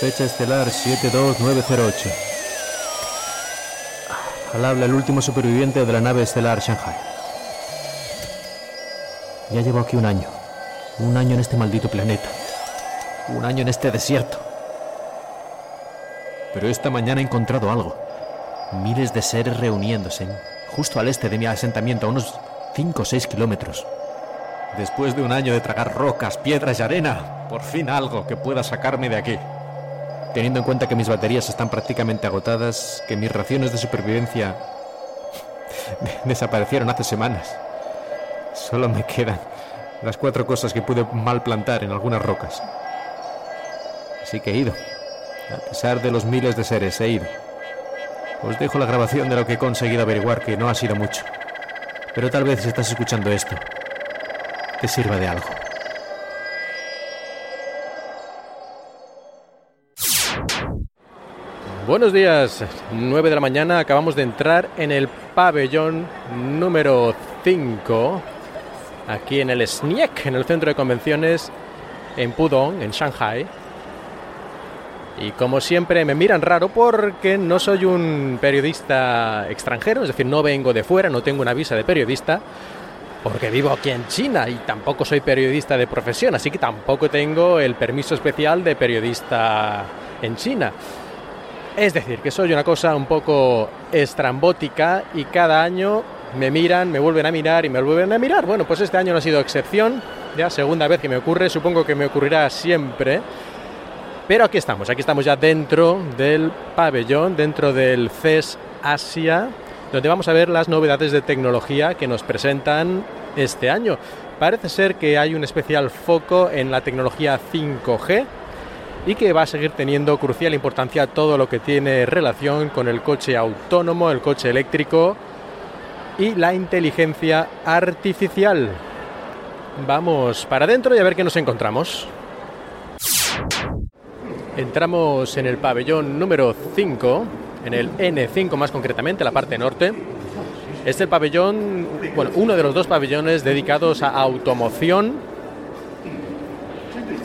Fecha estelar 72908. Al habla el último superviviente de la nave estelar Shanghai. Ya llevo aquí un año. Un año en este maldito planeta. Un año en este desierto. Pero esta mañana he encontrado algo. Miles de seres reuniéndose justo al este de mi asentamiento, a unos 5 o 6 kilómetros. Después de un año de tragar rocas, piedras y arena, por fin algo que pueda sacarme de aquí. Teniendo en cuenta que mis baterías están prácticamente agotadas, que mis raciones de supervivencia desaparecieron hace semanas. Solo me quedan las cuatro cosas que pude mal plantar en algunas rocas. Así que he ido. A pesar de los miles de seres, he ido. Os dejo la grabación de lo que he conseguido averiguar, que no ha sido mucho. Pero tal vez estás escuchando esto, te sirva de algo. Buenos días, 9 de la mañana, acabamos de entrar en el pabellón número 5, aquí en el SNIEC, en el centro de convenciones en Pudong, en Shanghai. Y como siempre me miran raro porque no soy un periodista extranjero, es decir, no vengo de fuera, no tengo una visa de periodista, porque vivo aquí en China y tampoco soy periodista de profesión, así que tampoco tengo el permiso especial de periodista en China. Es decir, que soy una cosa un poco estrambótica y cada año me miran, me vuelven a mirar y me vuelven a mirar. Bueno, pues este año no ha sido excepción, ya segunda vez que me ocurre, supongo que me ocurrirá siempre. Pero aquí estamos, aquí estamos ya dentro del pabellón, dentro del CES Asia, donde vamos a ver las novedades de tecnología que nos presentan este año. Parece ser que hay un especial foco en la tecnología 5G, y que va a seguir teniendo crucial importancia todo lo que tiene relación con el coche autónomo, el coche eléctrico y la inteligencia artificial. Vamos para adentro y a ver qué nos encontramos. Entramos en el pabellón número 5, en el N5 más concretamente, la parte norte. Es el pabellón, bueno, uno de los dos pabellones dedicados a automoción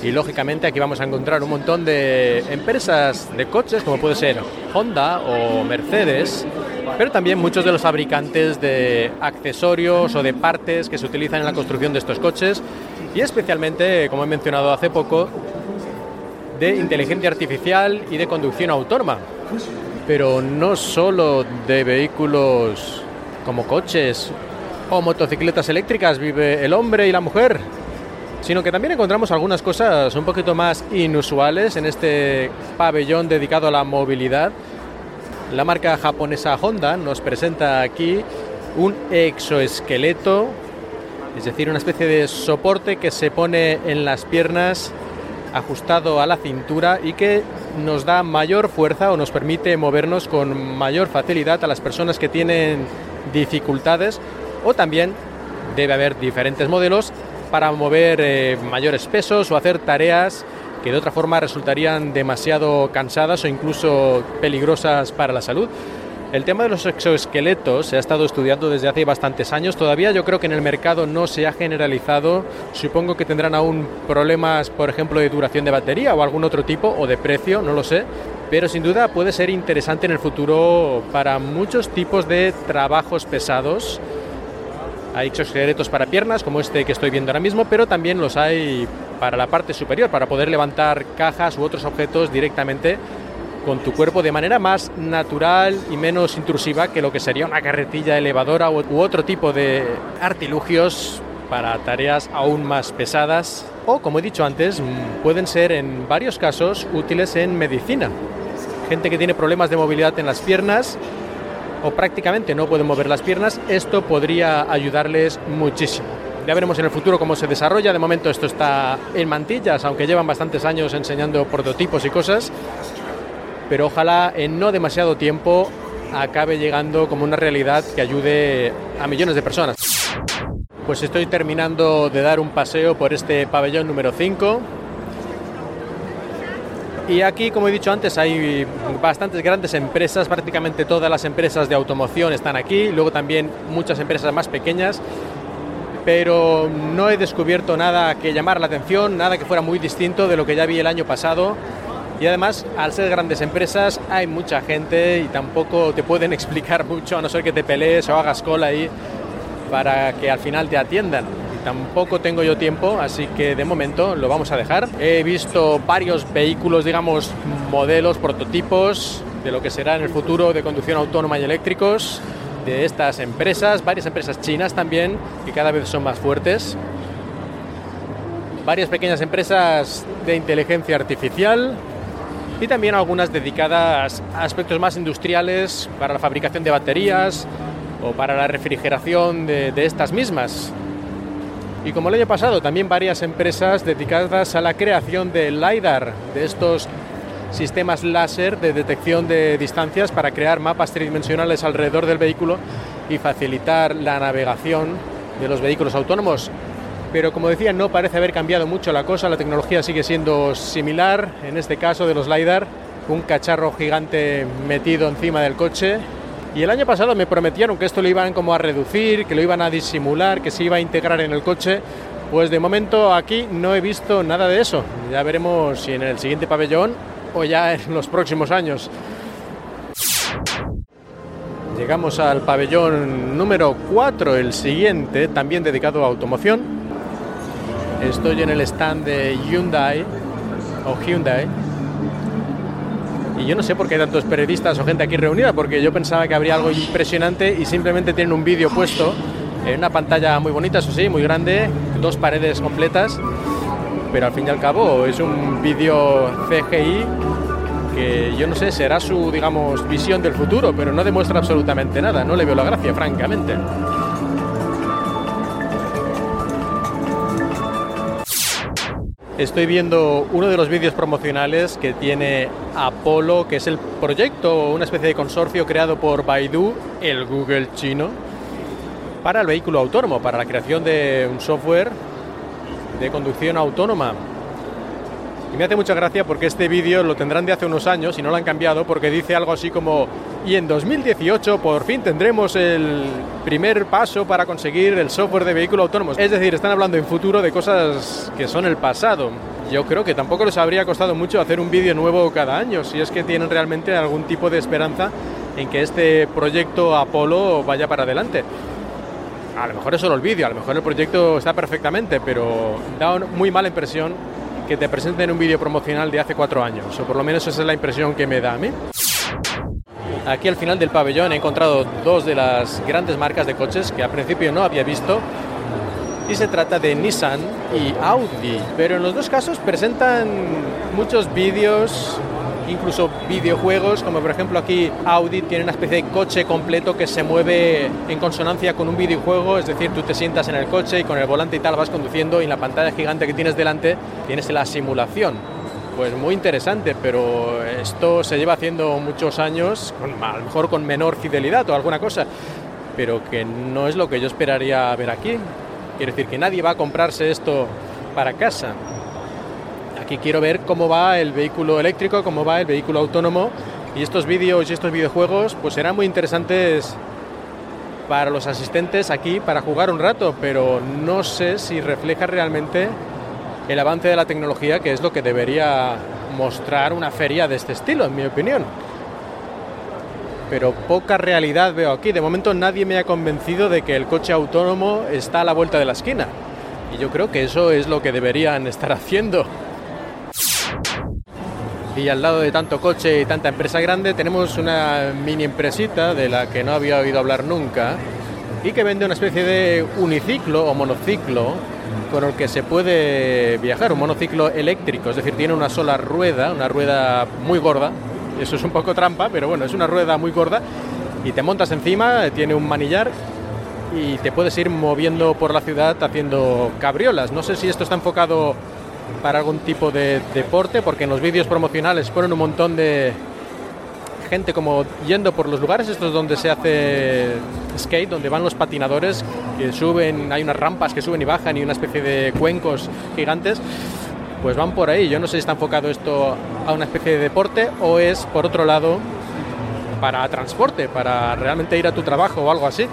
y lógicamente aquí vamos a encontrar un montón de empresas de coches, como puede ser Honda o Mercedes, pero también muchos de los fabricantes de accesorios o de partes que se utilizan en la construcción de estos coches y especialmente, como he mencionado hace poco, de inteligencia artificial y de conducción autónoma. Pero no solo de vehículos como coches o motocicletas eléctricas vive el hombre y la mujer, sino que también encontramos algunas cosas un poquito más inusuales en este pabellón dedicado a la movilidad. La marca japonesa Honda nos presenta aquí un exoesqueleto, es decir, una especie de soporte que se pone en las piernas ajustado a la cintura y que nos da mayor fuerza o nos permite movernos con mayor facilidad a las personas que tienen dificultades o también debe haber diferentes modelos para mover eh, mayores pesos o hacer tareas que de otra forma resultarían demasiado cansadas o incluso peligrosas para la salud. El tema de los exoesqueletos se ha estado estudiando desde hace bastantes años. Todavía yo creo que en el mercado no se ha generalizado. Supongo que tendrán aún problemas, por ejemplo, de duración de batería o algún otro tipo, o de precio, no lo sé. Pero sin duda puede ser interesante en el futuro para muchos tipos de trabajos pesados hay exoesqueletos para piernas, como este que estoy viendo ahora mismo, pero también los hay para la parte superior, para poder levantar cajas u otros objetos directamente con tu cuerpo de manera más natural y menos intrusiva que lo que sería una carretilla elevadora u otro tipo de artilugios para tareas aún más pesadas o, como he dicho antes, pueden ser en varios casos útiles en medicina. Gente que tiene problemas de movilidad en las piernas o prácticamente no pueden mover las piernas, esto podría ayudarles muchísimo. Ya veremos en el futuro cómo se desarrolla. De momento esto está en mantillas, aunque llevan bastantes años enseñando prototipos y cosas. Pero ojalá en no demasiado tiempo acabe llegando como una realidad que ayude a millones de personas. Pues estoy terminando de dar un paseo por este pabellón número 5 y aquí, como he dicho antes, hay bastantes grandes empresas, prácticamente todas las empresas de automoción están aquí, luego también muchas empresas más pequeñas, pero no he descubierto nada que llamar la atención, nada que fuera muy distinto de lo que ya vi el año pasado. Y además, al ser grandes empresas, hay mucha gente y tampoco te pueden explicar mucho, a no ser que te pelees o hagas cola ahí para que al final te atiendan. Tampoco tengo yo tiempo, así que de momento lo vamos a dejar. He visto varios vehículos, digamos, modelos, prototipos de lo que será en el futuro de conducción autónoma y eléctricos de estas empresas, varias empresas chinas también, que cada vez son más fuertes. Varias pequeñas empresas de inteligencia artificial, y también algunas dedicadas a aspectos más industriales para la fabricación de baterías o para la refrigeración de, de, estas mismas. Y como el año pasado, también varias empresas dedicadas a la creación de LiDAR, de estos sistemas láser de detección de distancias para crear mapas tridimensionales alrededor del vehículo y facilitar la navegación de los vehículos autónomos pero como decía, no parece haber cambiado mucho la cosa, la tecnología sigue siendo similar, en este caso de los LiDAR, un cacharro gigante metido encima del coche. Y el año pasado me prometieron que esto lo iban como a reducir, que lo iban a disimular, que se iba a integrar en el coche. Pues de momento aquí no he visto nada de eso. Ya veremos si en el siguiente pabellón o ya en los próximos años. Llegamos al pabellón número 4, el siguiente, también dedicado a automoción. Estoy en el stand de Hyundai o Hyundai. Y yo no sé por qué hay tantos periodistas o gente aquí reunida, porque yo pensaba que habría algo impresionante y simplemente tienen un vídeo puesto en una pantalla muy bonita, eso sí, muy grande, dos paredes completas, pero al fin y al cabo es un vídeo CGI que yo no sé, será su, digamos, visión del futuro, pero no demuestra absolutamente nada, no le veo la gracia, francamente. Estoy viendo uno de los vídeos promocionales que tiene Apollo, que es el proyecto, una especie de consorcio creado por Baidu, el Google chino, para el vehículo autónomo, para la creación de un software de conducción autónoma. Y me hace mucha gracia porque este vídeo lo tendrán de hace unos años y no lo han cambiado porque dice algo así como y en 2018 por fin tendremos el primer paso para conseguir el software de vehículo autónomo. Es decir, están hablando en futuro de cosas que son el pasado. Yo creo que tampoco les habría costado mucho hacer un vídeo nuevo cada año, si es que tienen realmente algún tipo de esperanza en que este proyecto Apolo vaya para adelante. A lo mejor es solo el vídeo, a lo mejor el proyecto está perfectamente, pero da muy mala impresión que te presenten un vídeo promocional de hace cuatro años, o por lo menos esa es la impresión que me da a mí. Aquí al final del pabellón he encontrado dos de las grandes marcas de coches que al principio no había visto y se trata de Nissan y Audi. Pero en los dos casos presentan muchos vídeos, incluso videojuegos, como por ejemplo aquí Audi tiene una especie de coche completo que se mueve en consonancia con un videojuego, es decir, tú te sientas en el coche y con el volante y tal vas conduciendo y en la pantalla gigante que tienes delante tienes la simulación pues muy interesante, pero esto se lleva haciendo muchos años, a lo mejor con menor fidelidad o alguna cosa, pero que no es lo que yo esperaría ver aquí. Quiero decir que nadie va a comprarse esto para casa. Aquí quiero ver cómo va el vehículo eléctrico, cómo va el vehículo autónomo y estos vídeos y estos videojuegos pues serán muy interesantes para los asistentes aquí para jugar un rato, pero no sé si refleja realmente el avance de la tecnología, que es lo que debería mostrar una feria de este estilo, en mi opinión. Pero poca realidad veo aquí. De momento nadie me ha convencido de que el coche autónomo está a la vuelta de la esquina. Y yo creo que eso es lo que deberían estar haciendo. Y al lado de tanto coche y tanta empresa grande tenemos una mini empresita de la que no había oído hablar nunca y que vende una especie de uniciclo o monociclo con el que se puede viajar, un monociclo eléctrico, es decir, tiene una sola rueda, una rueda muy gorda, eso es un poco trampa, pero bueno, es una rueda muy gorda. Y te montas encima, tiene un manillar y te puedes ir moviendo por la ciudad haciendo cabriolas. No sé si esto está enfocado para algún tipo de deporte, porque en los vídeos promocionales ponen un montón de, gente como yendo por los lugares estos donde se hace skate, donde van los patinadores, que suben, hay unas rampas que suben y bajan y una especie de cuencos gigantes, pues van por ahí. Yo no sé si está enfocado esto a una especie de deporte o es, por otro lado, para transporte, para realmente ir a tu trabajo o algo así,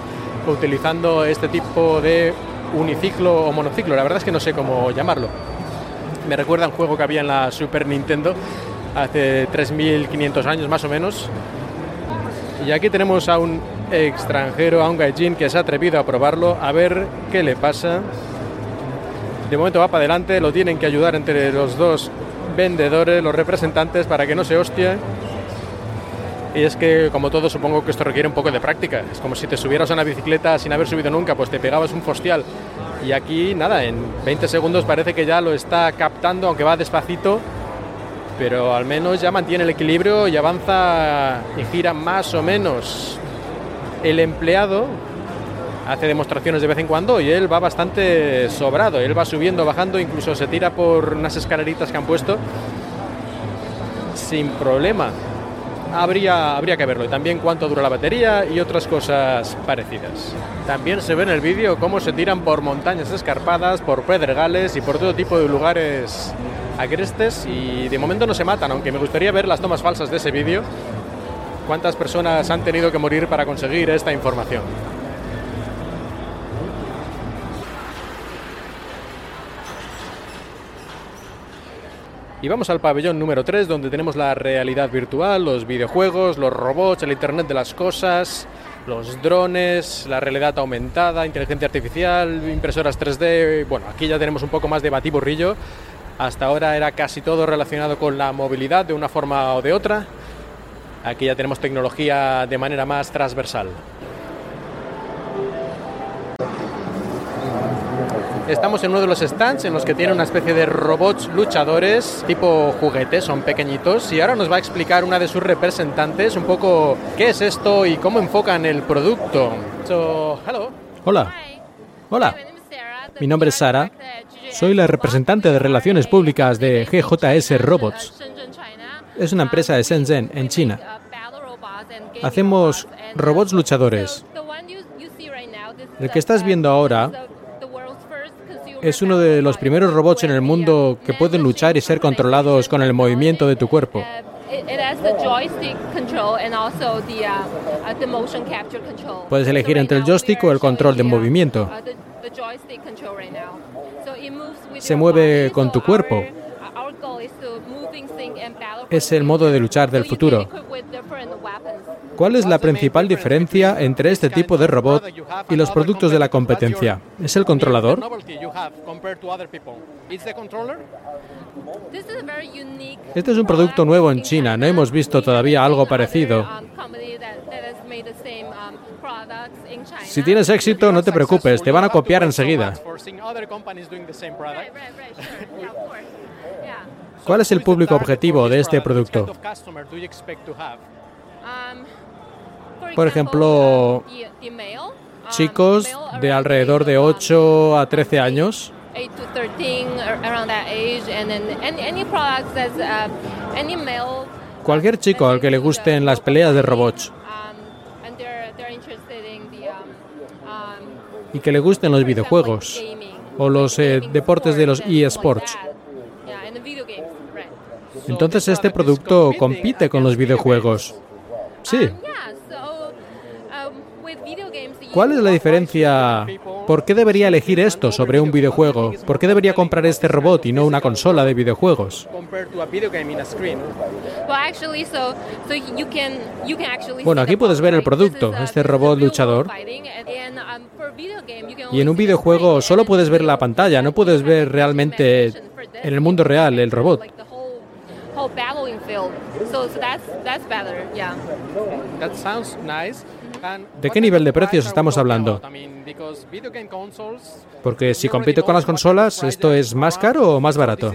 utilizando este tipo de uniciclo o monociclo. La verdad es que no sé cómo llamarlo. Me recuerda un juego que había en la Super Nintendo hace 3.500 años más o menos. Y aquí tenemos a un extranjero, a un gaijin que se ha atrevido a probarlo, a ver qué le pasa. De momento va para adelante, lo tienen que ayudar entre los dos vendedores, los representantes, para que no se hostie. Y es que, como todo, supongo que esto requiere un poco de práctica. Es como si te subieras a una bicicleta sin haber subido nunca, pues te pegabas un fostial. Y aquí, nada, en 20 segundos parece que ya lo está captando, aunque va despacito, pero al menos ya mantiene el equilibrio y avanza y gira más o menos. El empleado hace demostraciones de vez en cuando y él va bastante sobrado. Él va subiendo, bajando, incluso se tira por unas escaleritas que han puesto sin problema habría, habría que verlo. Y también cuánto dura la batería y otras cosas parecidas. También se ve en el vídeo cómo se tiran por montañas escarpadas, por pedregales y por todo tipo de lugares agrestes y de momento no se matan, aunque me gustaría ver las tomas falsas de ese vídeo. ¿Cuántas personas han tenido que morir para conseguir esta información? Y vamos al pabellón número 3, donde tenemos la realidad virtual, los videojuegos, los robots, el Internet de las Cosas, los drones, la realidad aumentada, inteligencia artificial, impresoras 3D. Bueno, aquí ya tenemos un poco más de batiburrillo. Hasta ahora era casi todo relacionado con la movilidad de una forma o de otra. Aquí ya tenemos tecnología de manera más transversal. Estamos en uno de los stands en los que tiene una especie de robots luchadores tipo juguetes, son pequeñitos, y ahora nos va a explicar una de sus representantes un poco qué es esto y cómo enfocan el producto. So, hello. Hola. Hola. Mi nombre es Sara. Soy la representante de relaciones públicas de GJS Robots. Es una empresa de Shenzhen, en China. Hacemos robots luchadores. El que estás viendo ahora es uno de los primeros robots en el mundo que pueden luchar y ser controlados con el movimiento de tu cuerpo. Puedes elegir entre el joystick o el control de movimiento. Se mueve con tu cuerpo. Es el modo de luchar del futuro. ¿Cuál es la principal diferencia entre este tipo de robot y los productos de la competencia? ¿Es el controlador? Este es un producto nuevo en China, no hemos visto todavía algo parecido. Si tienes éxito, no te preocupes, te van a copiar enseguida. ¿Cuál es el público objetivo de este producto? Por ejemplo, chicos de alrededor de 8 a 13 años. Cualquier chico al que le gusten las peleas de robots y que le gusten los videojuegos o los eh, deportes de los eSports. Entonces este producto compite con los videojuegos. Sí. ¿Cuál es la diferencia? ¿Por qué debería elegir esto sobre un videojuego? ¿Por qué debería comprar este robot y no una consola de videojuegos? Bueno, aquí puedes ver el producto, este robot luchador. Y en un videojuego solo puedes ver la pantalla, no puedes ver realmente en el mundo real el robot. ¿De qué nivel de precios estamos hablando? Porque si compite con las consolas, ¿esto es más caro o más barato?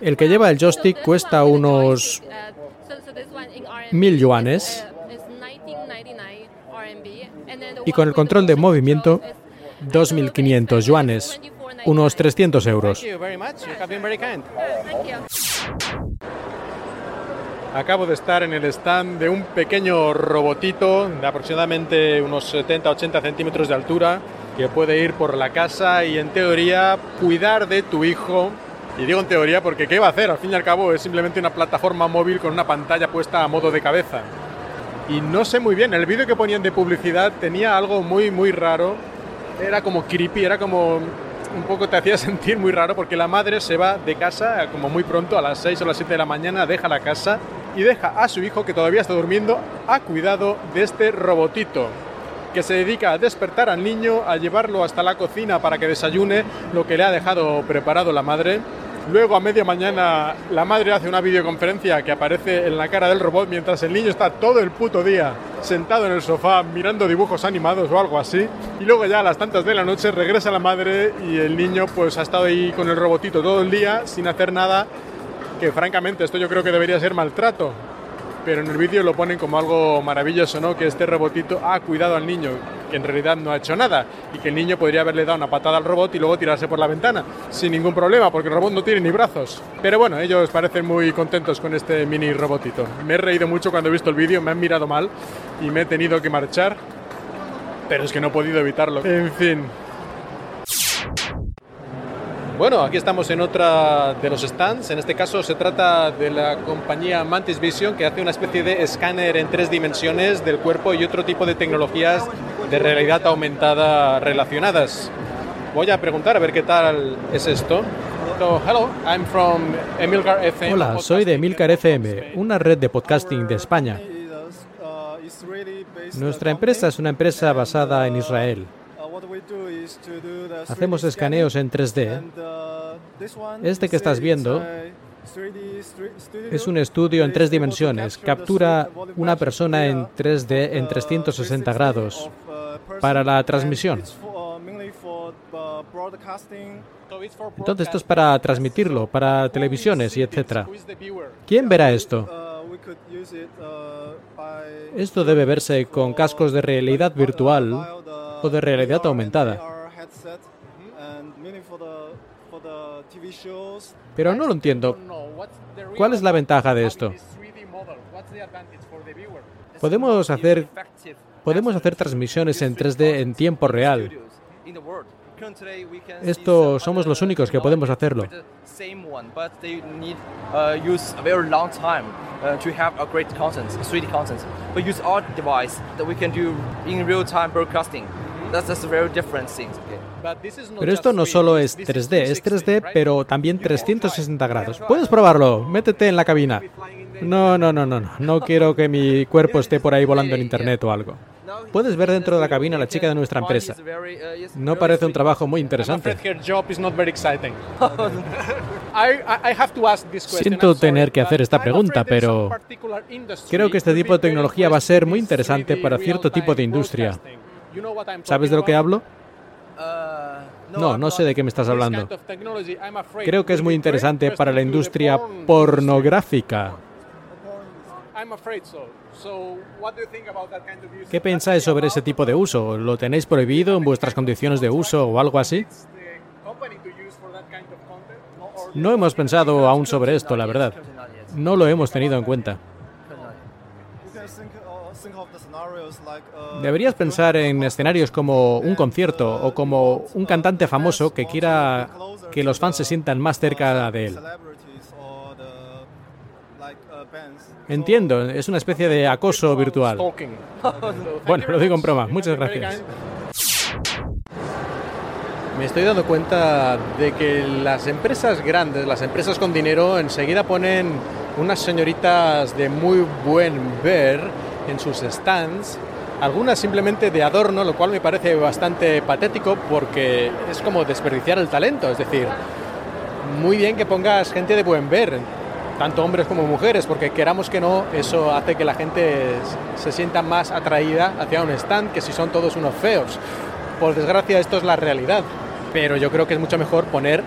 El que lleva el joystick cuesta unos mil yuanes y con el control de movimiento 2.500 yuanes unos 300 euros. Acabo de estar en el stand de un pequeño robotito de aproximadamente unos 70-80 centímetros de altura que puede ir por la casa y en teoría cuidar de tu hijo. Y digo en teoría porque ¿qué va a hacer? Al fin y al cabo es simplemente una plataforma móvil con una pantalla puesta a modo de cabeza. Y no sé muy bien, el vídeo que ponían de publicidad tenía algo muy muy raro. Era como creepy, era como un poco te hacía sentir muy raro porque la madre se va de casa como muy pronto, a las 6 o las 7 de la mañana, deja la casa y deja a su hijo, que todavía está durmiendo, a cuidado de este robotito que se dedica a despertar al niño, a llevarlo hasta la cocina para que desayune lo que le ha dejado preparado la madre. Luego a media mañana la madre hace una videoconferencia que aparece en la cara del robot mientras el niño está todo el puto día sentado en el sofá mirando dibujos animados o algo así. Y luego ya a las tantas de la noche regresa la madre y el niño pues ha estado ahí con el robotito todo el día sin hacer nada que francamente esto yo creo que debería ser maltrato. Pero en el vídeo lo ponen como algo maravilloso, ¿no? Que este robotito ha cuidado al niño, que en realidad no ha hecho nada, y que el niño podría haberle dado una patada al robot y luego tirarse por la ventana, sin ningún problema, porque el robot no tiene ni brazos. Pero bueno, ellos parecen muy contentos con este mini robotito. Me he reído mucho cuando he visto el vídeo, me han mirado mal y me he tenido que marchar, pero es que no he podido evitarlo. En fin, bueno, aquí estamos en otra de los stands. En este caso se trata de la compañía Mantis Vision que hace una especie de escáner en tres dimensiones del cuerpo y otro tipo de tecnologías de realidad aumentada relacionadas. Voy a preguntar a ver qué tal es esto. Hola, soy de Emilcar FM, una red de podcasting de España. Nuestra empresa es una empresa basada en Israel. Hacemos escaneos en 3D. Este que estás viendo es un estudio en tres dimensiones. Captura una persona en 3D en 360 grados para la transmisión. Entonces esto es para transmitirlo, para televisiones y etcétera. ¿Quién verá esto? Esto debe verse con cascos de realidad virtual de realidad aumentada. Pero no lo entiendo. ¿Cuál es la ventaja de esto? Podemos hacer, podemos hacer transmisiones en 3D en tiempo real. Esto somos los únicos que podemos hacerlo. Pero esto no solo es 3D, es 3D, pero también 360 grados. Puedes probarlo, métete en la cabina. No, no, no, no, no. No quiero que mi cuerpo esté por ahí volando en internet o algo. Puedes ver dentro de la cabina a la chica de nuestra empresa. No parece un trabajo muy interesante. Siento tener que hacer esta pregunta, pero creo que este tipo de tecnología va a ser muy interesante para cierto tipo de industria. ¿Sabes de lo que hablo? Uh, no, no sé de qué me estás hablando. Creo que es muy interesante para la industria pornográfica. ¿Qué pensáis sobre ese tipo de uso? ¿Lo tenéis prohibido en vuestras condiciones de uso o algo así? No hemos pensado aún sobre esto, la verdad. No lo hemos tenido en cuenta. Deberías pensar en escenarios como un concierto o como un cantante famoso que quiera que los fans se sientan más cerca de él. Entiendo, es una especie de acoso virtual. Bueno, lo digo en broma. Muchas gracias. Me estoy dando cuenta de que las empresas grandes, las empresas con dinero, enseguida ponen unas señoritas de muy buen ver en sus stands, algunas simplemente de adorno, lo cual me parece bastante patético porque es como desperdiciar el talento, es decir, muy bien que pongas gente de buen ver, tanto hombres como mujeres, porque queramos que no, eso hace que la gente se sienta más atraída hacia un stand que si son todos unos feos. Por desgracia esto es la realidad, pero yo creo que es mucho mejor poner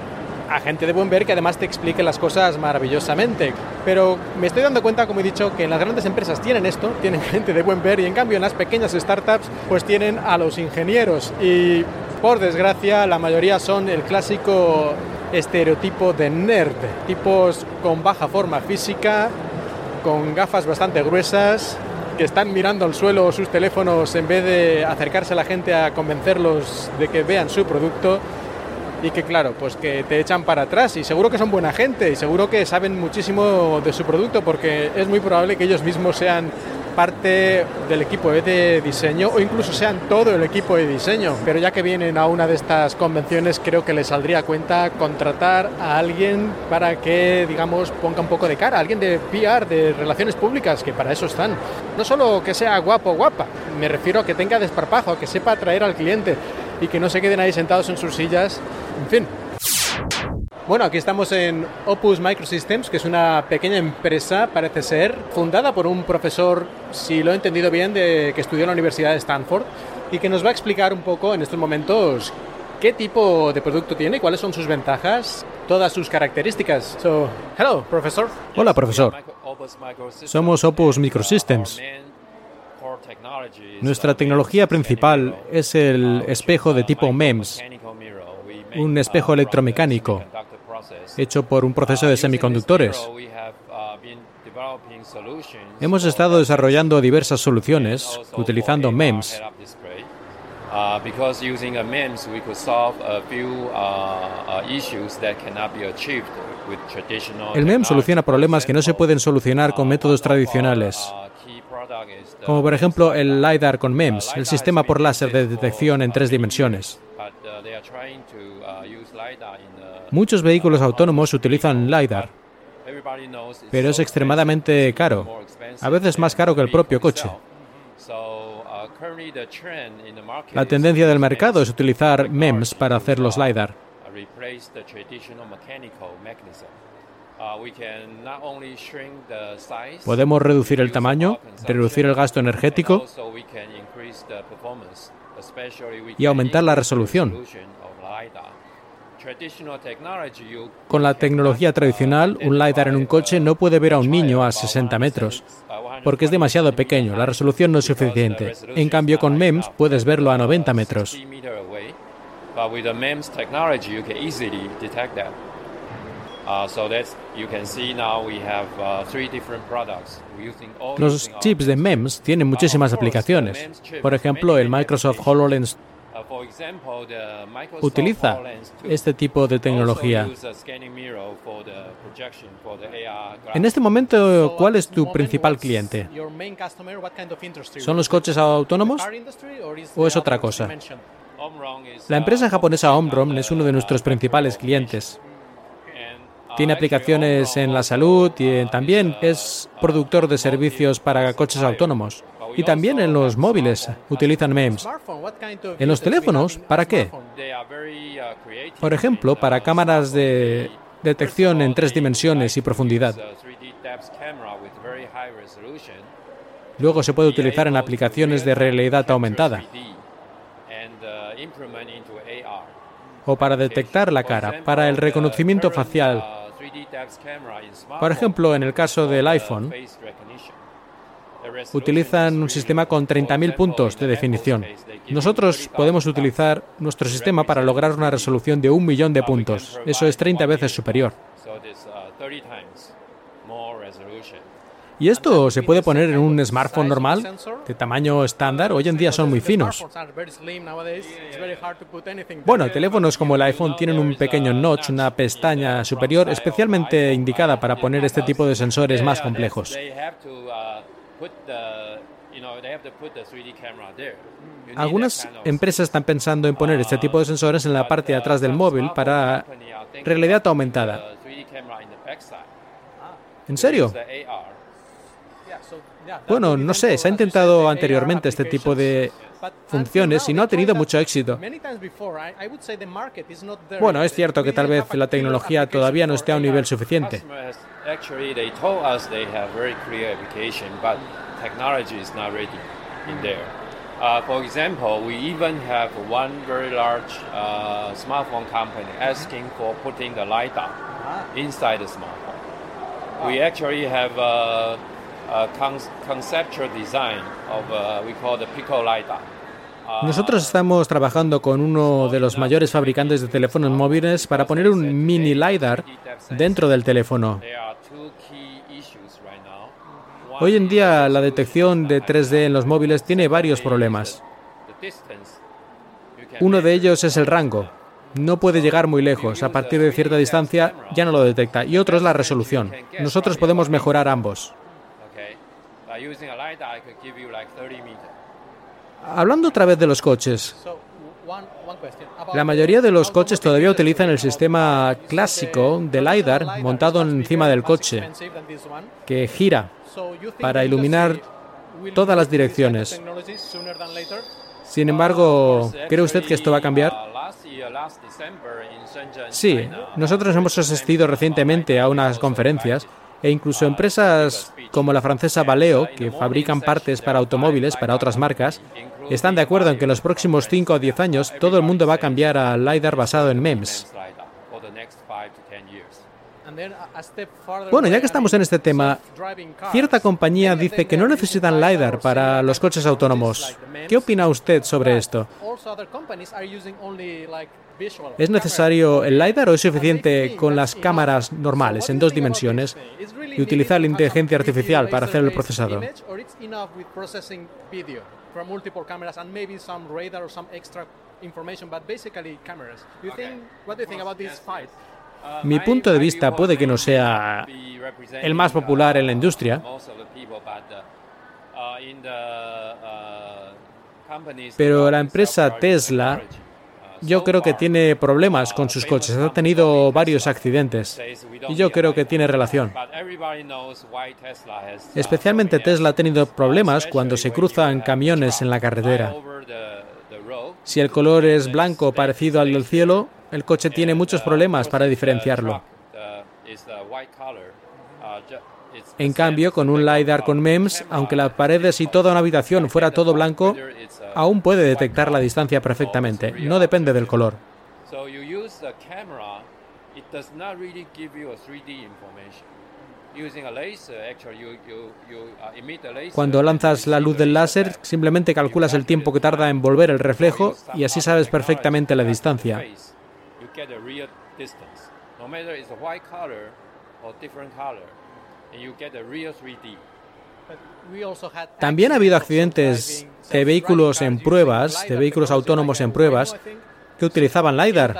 a gente de buen ver que además te explique las cosas maravillosamente. Pero me estoy dando cuenta, como he dicho, que en las grandes empresas tienen esto, tienen gente de buen ver y en cambio en las pequeñas startups pues tienen a los ingenieros. Y por desgracia la mayoría son el clásico estereotipo de nerd, tipos con baja forma física, con gafas bastante gruesas, que están mirando al suelo sus teléfonos en vez de acercarse a la gente a convencerlos de que vean su producto y que claro, pues que te echan para atrás y seguro que son buena gente y seguro que saben muchísimo de su producto porque es muy probable que ellos mismos sean parte del equipo de diseño o incluso sean todo el equipo de diseño. Pero ya que vienen a una de estas convenciones, creo que les saldría a cuenta contratar a alguien para que, digamos, ponga un poco de cara, alguien de PR, de relaciones públicas, que para eso están. No solo que sea guapo o guapa, me refiero a que tenga desparpajo, que sepa atraer al cliente y que no se queden ahí sentados en sus sillas. En fin, bueno, aquí estamos en Opus Microsystems, que es una pequeña empresa, parece ser, fundada por un profesor, si lo he entendido bien, de, que estudió en la Universidad de Stanford y que nos va a explicar un poco en estos momentos qué tipo de producto tiene, cuáles son sus ventajas, todas sus características. So, hello, profesor. Hola, profesor. Somos Opus Microsystems. Nuestra tecnología principal es el espejo de tipo MEMS, un espejo electromecánico hecho por un proceso de semiconductores. Hemos estado desarrollando diversas soluciones utilizando MEMS. El MEMS soluciona problemas que no se pueden solucionar con métodos tradicionales, como por ejemplo el LiDAR con MEMS, el sistema por láser de detección en tres dimensiones. Muchos vehículos autónomos utilizan LiDAR, pero es extremadamente caro, a veces más caro que el propio coche. La tendencia del mercado es utilizar MEMS para hacer los LiDAR. Podemos reducir el tamaño, reducir el gasto energético y aumentar la resolución. Con la tecnología tradicional, un LiDAR en un coche no puede ver a un niño a 60 metros, porque es demasiado pequeño, la resolución no es suficiente. En cambio, con MEMS puedes verlo a 90 metros. Los chips de MEMS tienen muchísimas aplicaciones. Por ejemplo, el Microsoft HoloLens utiliza este tipo de tecnología. En este momento, ¿cuál es tu principal cliente? ¿Son los coches autónomos o es otra cosa? La empresa japonesa Omron es uno de nuestros principales clientes. Tiene aplicaciones en la salud y también es productor de servicios para coches autónomos. Y también en los móviles utilizan MEMS. ¿En los teléfonos? ¿Para qué? Por ejemplo, para cámaras de detección en tres dimensiones y profundidad. Luego se puede utilizar en aplicaciones de realidad aumentada o para detectar la cara, para el reconocimiento facial. Por ejemplo, en el caso del iPhone, utilizan un sistema con 30.000 puntos de definición. Nosotros podemos utilizar nuestro sistema para lograr una resolución de un millón de puntos. Eso es 30 veces superior. ¿Y esto se puede poner en un smartphone normal, de tamaño estándar? Hoy en día son muy finos. Bueno, teléfonos como el iPhone tienen un pequeño notch, una pestaña superior especialmente indicada para poner este tipo de sensores más complejos. Algunas empresas están pensando en poner este tipo de sensores en la parte de atrás del móvil para realidad aumentada. ¿En serio? Bueno, no sé, se ha intentado anteriormente este tipo de funciones y no ha tenido mucho éxito. Bueno, es cierto que tal vez la tecnología todavía no esté a un nivel suficiente. Uh, uh, smartphone inside the smartphone. We actually have uh, nosotros estamos trabajando con uno de los mayores fabricantes de teléfonos móviles para poner un mini LiDAR dentro del teléfono. Hoy en día la detección de 3D en los móviles tiene varios problemas. Uno de ellos es el rango. No puede llegar muy lejos. A partir de cierta distancia ya no lo detecta. Y otro es la resolución. Nosotros podemos mejorar ambos. Hablando otra vez de los coches, la mayoría de los coches todavía utilizan el sistema clásico de LiDAR montado encima del coche, que gira para iluminar todas las direcciones. Sin embargo, ¿cree usted que esto va a cambiar? Sí, nosotros hemos asistido recientemente a unas conferencias e incluso empresas como la francesa Valeo, que fabrican partes para automóviles para otras marcas, están de acuerdo en que en los próximos 5 o 10 años todo el mundo va a cambiar a LiDAR basado en MEMS. Bueno, ya que estamos en este tema, cierta compañía dice que no necesitan LiDAR para los coches autónomos. ¿Qué opina usted sobre esto? ¿Es necesario el LiDAR o es suficiente con las cámaras normales en dos dimensiones y utilizar la inteligencia artificial para hacer el procesado? Mi punto de vista puede que no sea el más popular en la industria, pero la empresa Tesla yo creo que tiene problemas con sus coches. Ha tenido varios accidentes y yo creo que tiene relación. Especialmente Tesla ha tenido problemas cuando se cruzan camiones en la carretera. Si el color es blanco parecido al del cielo, el coche tiene muchos problemas para diferenciarlo. En cambio, con un LiDAR con MEMS, aunque las paredes y toda una habitación fuera todo blanco, aún puede detectar la distancia perfectamente. No depende del color. Cuando lanzas la luz del láser, simplemente calculas el tiempo que tarda en volver el reflejo y así sabes perfectamente la distancia. También ha habido accidentes de vehículos en pruebas, de vehículos autónomos en pruebas, que utilizaban LiDAR.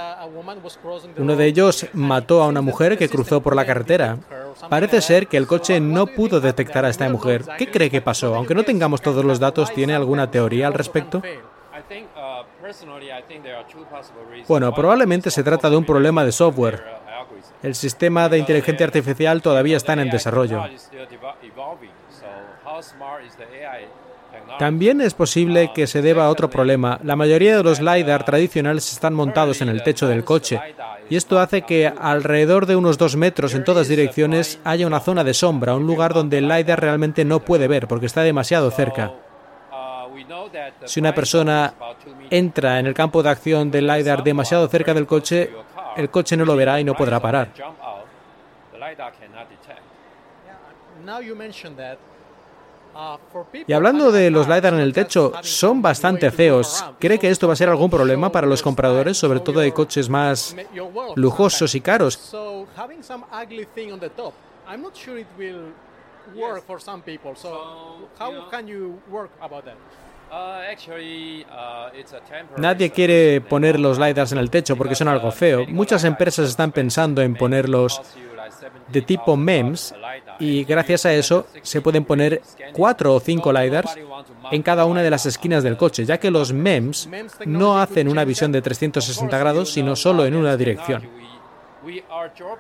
Uno de ellos mató a una mujer que cruzó por la carretera. Parece ser que el coche no pudo detectar a esta mujer. ¿Qué cree que pasó? Aunque no tengamos todos los datos, ¿tiene alguna teoría al respecto? Bueno, probablemente se trata de un problema de software. El sistema de inteligencia artificial todavía está en desarrollo. También es posible que se deba a otro problema. La mayoría de los LiDAR tradicionales están montados en el techo del coche y esto hace que alrededor de unos dos metros en todas direcciones haya una zona de sombra, un lugar donde el LiDAR realmente no puede ver porque está demasiado cerca. Si una persona entra en el campo de acción del LiDAR demasiado cerca del coche, el coche no lo verá y no podrá parar. Y hablando de los LiDAR en el techo, son bastante feos. ¿Cree que esto va a ser algún problema para los compradores, sobre todo de coches más lujosos y caros? Nadie quiere poner los LiDARs en el techo porque son algo feo. Muchas empresas están pensando en ponerlos de tipo MEMS y gracias a eso se pueden poner cuatro o cinco LiDARs en cada una de las esquinas del coche, ya que los MEMS no hacen una visión de 360 grados, sino solo en una dirección.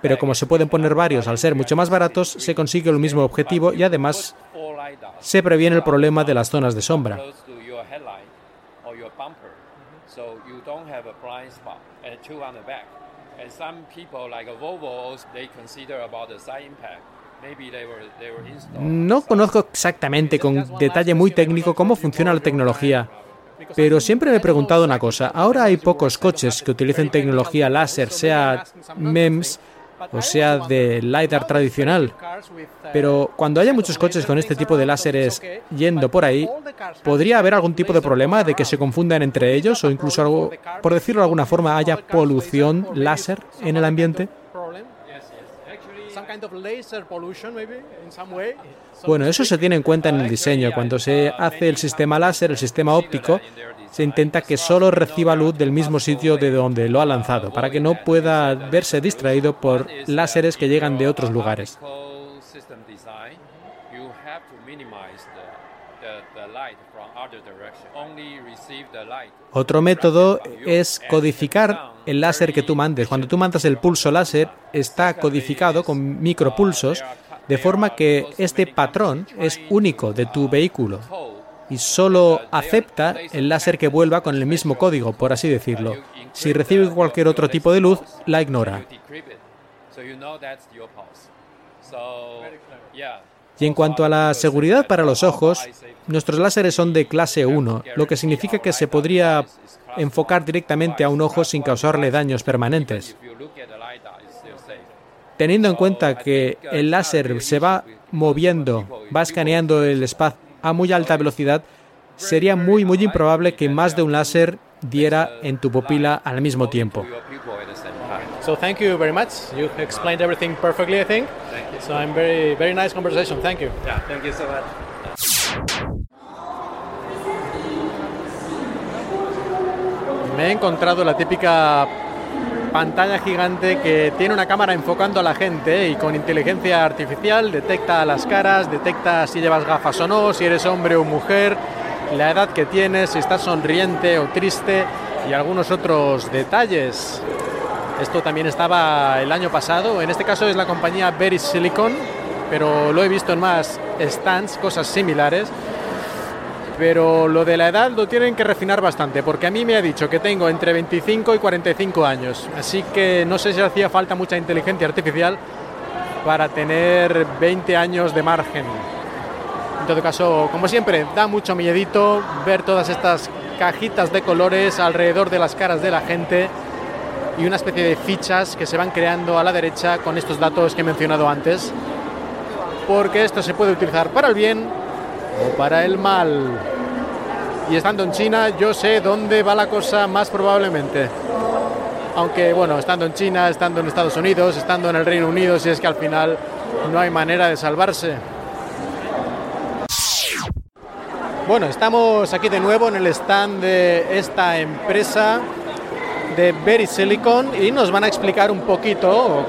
Pero como se pueden poner varios al ser mucho más baratos, se consigue el mismo objetivo y además se previene el problema de las zonas de sombra. No conozco exactamente con detalle muy técnico cómo funciona la tecnología, pero siempre me he preguntado una cosa. Ahora hay pocos coches que utilicen tecnología láser, sea MEMS o sea de LiDAR tradicional. Pero cuando haya muchos coches con este tipo de láseres yendo por ahí, ¿podría haber algún tipo de problema de que se confundan entre ellos o incluso algo, por decirlo de alguna forma, haya polución láser en el ambiente? Bueno, eso se tiene en cuenta en el diseño. Cuando se hace el sistema láser, el sistema óptico, se intenta que solo reciba luz del mismo sitio de donde lo ha lanzado, para que no pueda verse distraído por láseres que llegan de otros lugares. Otro método es codificar el láser que tú mandes. Cuando tú mandas el pulso láser, está codificado con micropulsos, de forma que este patrón es único de tu vehículo y solo acepta el láser que vuelva con el mismo código, por así decirlo. Si recibe cualquier otro tipo de luz, la ignora. Y en cuanto a la seguridad para los ojos, nuestros láseres son de clase 1, lo que significa que se podría enfocar directamente a un ojo sin causarle daños permanentes. Teniendo en cuenta que el láser se va moviendo, va escaneando el espacio a muy alta velocidad, sería muy muy improbable que más de un láser diera en tu pupila al mismo tiempo. So thank you very much. You explained everything perfectly, I think. So I'm very very nice conversation. Thank you. Yeah, thank you so much. Me he encontrado la típica pantalla gigante que tiene una cámara enfocando a la gente y con inteligencia artificial detecta las caras, detecta si llevas gafas o no, si eres hombre o mujer, la edad que tienes, si estás sonriente o triste y algunos otros detalles. Esto también estaba el año pasado, en este caso es la compañía Very Silicon, pero lo he visto en más stands, cosas similares pero lo de la edad lo tienen que refinar bastante, porque a mí me ha dicho que tengo entre 25 y 45 años, así que no sé si hacía falta mucha inteligencia artificial para tener 20 años de margen. En todo caso, como siempre, da mucho miedito ver todas estas cajitas de colores alrededor de las caras de la gente y una especie de fichas que se van creando a la derecha con estos datos que he mencionado antes, porque esto se puede utilizar para el bien o para el mal. Y estando en China, yo sé dónde va la cosa más probablemente. Aunque, bueno, estando en China, estando en Estados Unidos, estando en el Reino Unido, si es que al final no hay manera de salvarse. Bueno, estamos aquí de nuevo en el stand de esta empresa de Very Silicon y nos van a explicar un poquito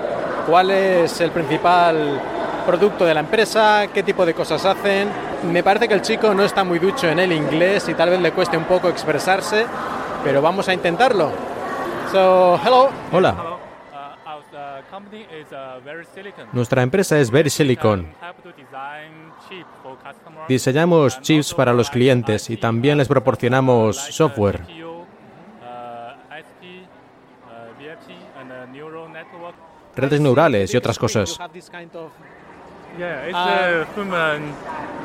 cuál es el principal producto de la empresa, qué tipo de cosas hacen. Me parece que el chico no está muy ducho en el inglés y tal vez le cueste un poco expresarse, pero vamos a intentarlo. So, hello. Hola. Nuestra empresa es Very Silicon. Diseñamos chips para los clientes y también les proporcionamos software. redes neurales y otras cosas. Yeah, it's a human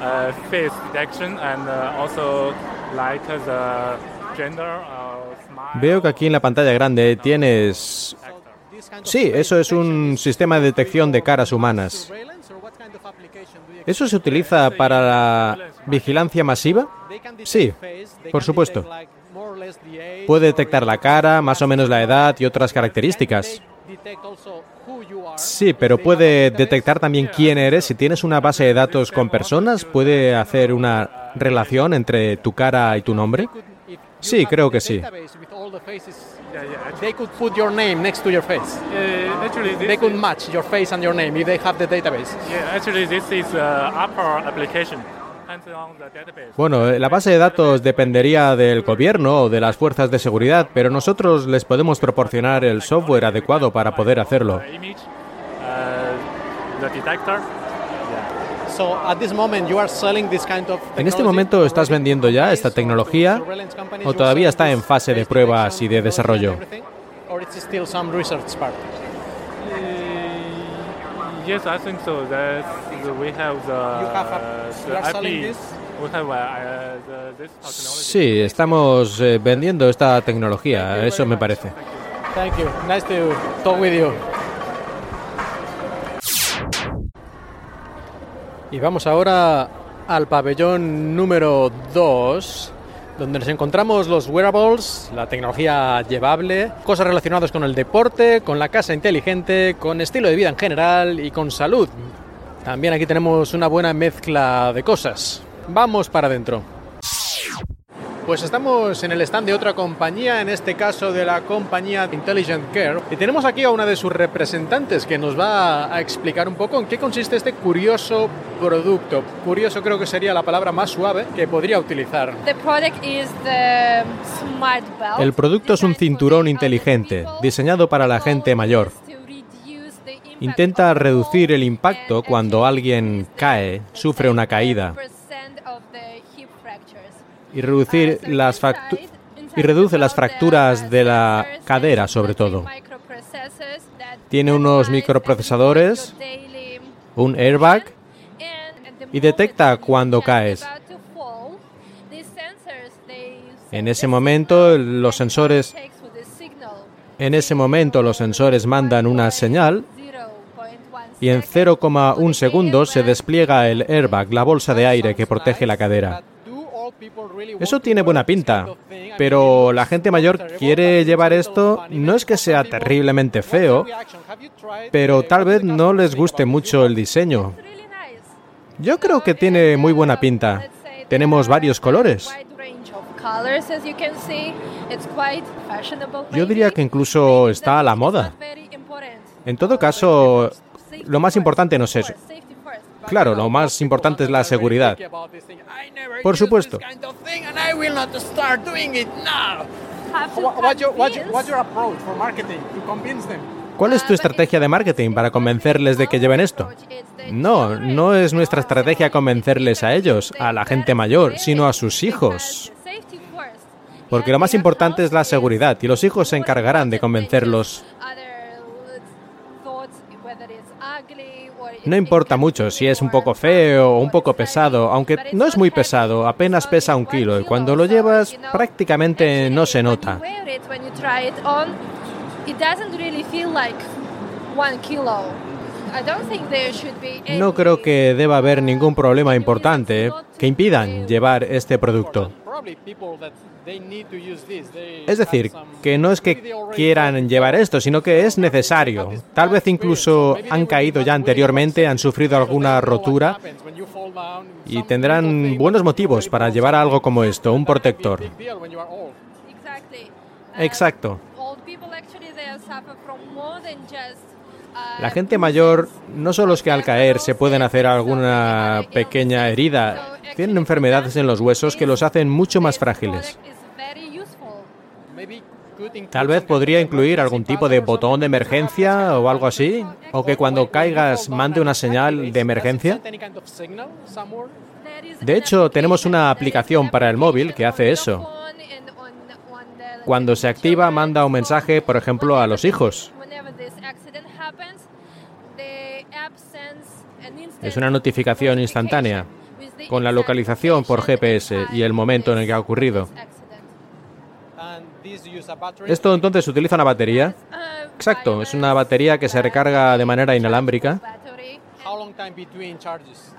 uh, face detection and uh, also like the gender smile. Veo que aquí en la pantalla grande tienes... Sí, eso es un sistema de detección de caras humanas. ¿Eso se utiliza para la vigilancia masiva? Sí, por supuesto. Puede detectar la cara, más o menos la edad y otras características. Sí, pero puede detectar también quién eres. Si tienes una base de datos con personas, ¿puede hacer una relación entre tu cara y tu nombre? Sí, creo que sí. Bueno, eh, la base de datos dependería del gobierno o de las fuerzas de seguridad, pero nosotros les podemos proporcionar el software adecuado para poder hacerlo. En este momento estás vendiendo ya esta tecnología o todavía está en fase de pruebas y de desarrollo. Yes, I think so. That we have the, have a, the IP. This? We have, uh, the, this sí, estamos eh, vendiendo esta tecnología, eso me parece. Thank you. Nice to talk with you. Y vamos ahora al pabellón número 2 donde nos encontramos los wearables, la tecnología llevable, cosas relacionadas con el deporte, con la casa inteligente, con estilo de vida en general y con salud. También aquí tenemos una buena mezcla de cosas. Vamos para adentro. Pues estamos en el stand de otra compañía, en este caso de la compañía Intelligent Care, y tenemos aquí a una de sus representantes que nos va a explicar un poco en qué consiste este curioso producto. Curioso creo que sería la palabra más suave que podría utilizar. El producto es un cinturón inteligente, diseñado para la gente mayor. Intenta reducir el impacto cuando alguien cae, sufre una caída y reducir las y reduce las fracturas de la cadera sobre todo. Tiene unos microprocesadores, un airbag y detecta cuando caes. En ese momento los sensores en ese momento los sensores mandan una señal y en 0,1 segundos se despliega el airbag, la bolsa de aire que protege la cadera. Eso tiene buena pinta, pero la gente mayor quiere llevar esto, no es que sea terriblemente feo, pero tal vez no les guste mucho el diseño. Yo creo que tiene muy buena pinta. Tenemos varios colores. Yo diría que incluso está a la moda. En todo caso, lo más importante no es eso. Claro, lo más importante es la seguridad. Por supuesto. ¿Cuál es tu estrategia de marketing para convencerles de que lleven esto? No, no es nuestra estrategia convencerles a ellos, a la gente mayor, sino a sus hijos. Porque lo más importante es la seguridad y los hijos se encargarán de convencerlos. No importa mucho si es un poco feo o un poco pesado, aunque no es muy pesado, apenas pesa un kilo y cuando lo llevas prácticamente no se nota. No creo que deba haber ningún problema importante que impidan llevar este producto. Es decir, que no es que quieran llevar esto, sino que es necesario. Tal vez incluso han caído ya anteriormente, han sufrido alguna rotura y tendrán buenos motivos para llevar algo como esto, un protector. Exacto. La gente mayor no solo es que al caer se pueden hacer alguna pequeña herida, tienen enfermedades en los huesos que los hacen mucho más frágiles. Tal vez podría incluir algún tipo de botón de emergencia o algo así, o que cuando caigas mande una señal de emergencia. De hecho, tenemos una aplicación para el móvil que hace eso. Cuando se activa, manda un mensaje, por ejemplo, a los hijos. Es una notificación instantánea, con la localización por GPS y el momento en el que ha ocurrido. ¿Esto entonces utiliza una batería? Exacto, es una batería que se recarga de manera inalámbrica.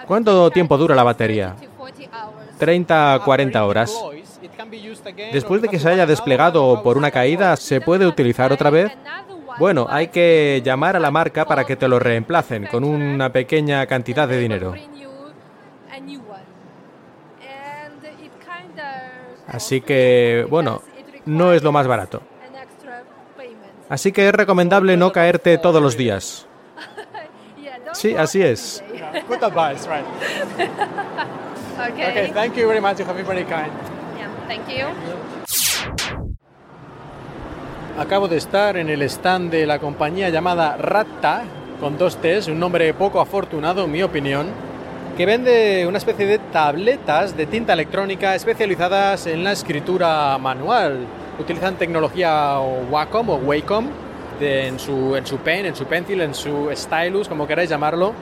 ¿Cuánto tiempo dura la batería? 30 a 40 horas. Después de que se haya desplegado por una caída, ¿se puede utilizar otra vez? Bueno, hay que llamar a la marca para que te lo reemplacen con una pequeña cantidad de dinero. Así que, bueno, no es lo más barato. Así que es recomendable no caerte todos los días. Sí, así es. Good advice, right? okay. Okay, thank you very much. You have been very kind. Yeah, thank you. Acabo de estar en el stand de la compañía llamada Ratta, con dos T's, un nombre poco afortunado en mi opinión, que vende una especie de tabletas de tinta electrónica especializadas en la escritura manual. Utilizan tecnología Wacom o Wacom en, su, en su pen, en su pencil, en su stylus, como queráis llamarlo.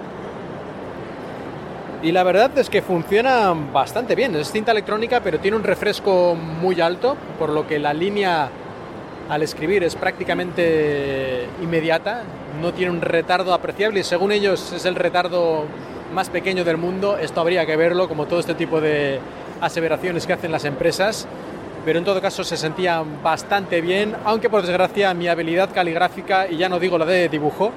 Y la verdad es que funciona bastante bien. Es cinta electrónica, pero tiene un refresco muy alto, por lo que la línea al escribir es prácticamente inmediata. No tiene un retardo apreciable y según ellos es el retardo más pequeño del mundo. Esto habría que verlo, como todo este tipo de aseveraciones que hacen las empresas. Pero en todo caso se sentía bastante bien, aunque por desgracia mi habilidad caligráfica, y ya no digo la de dibujo,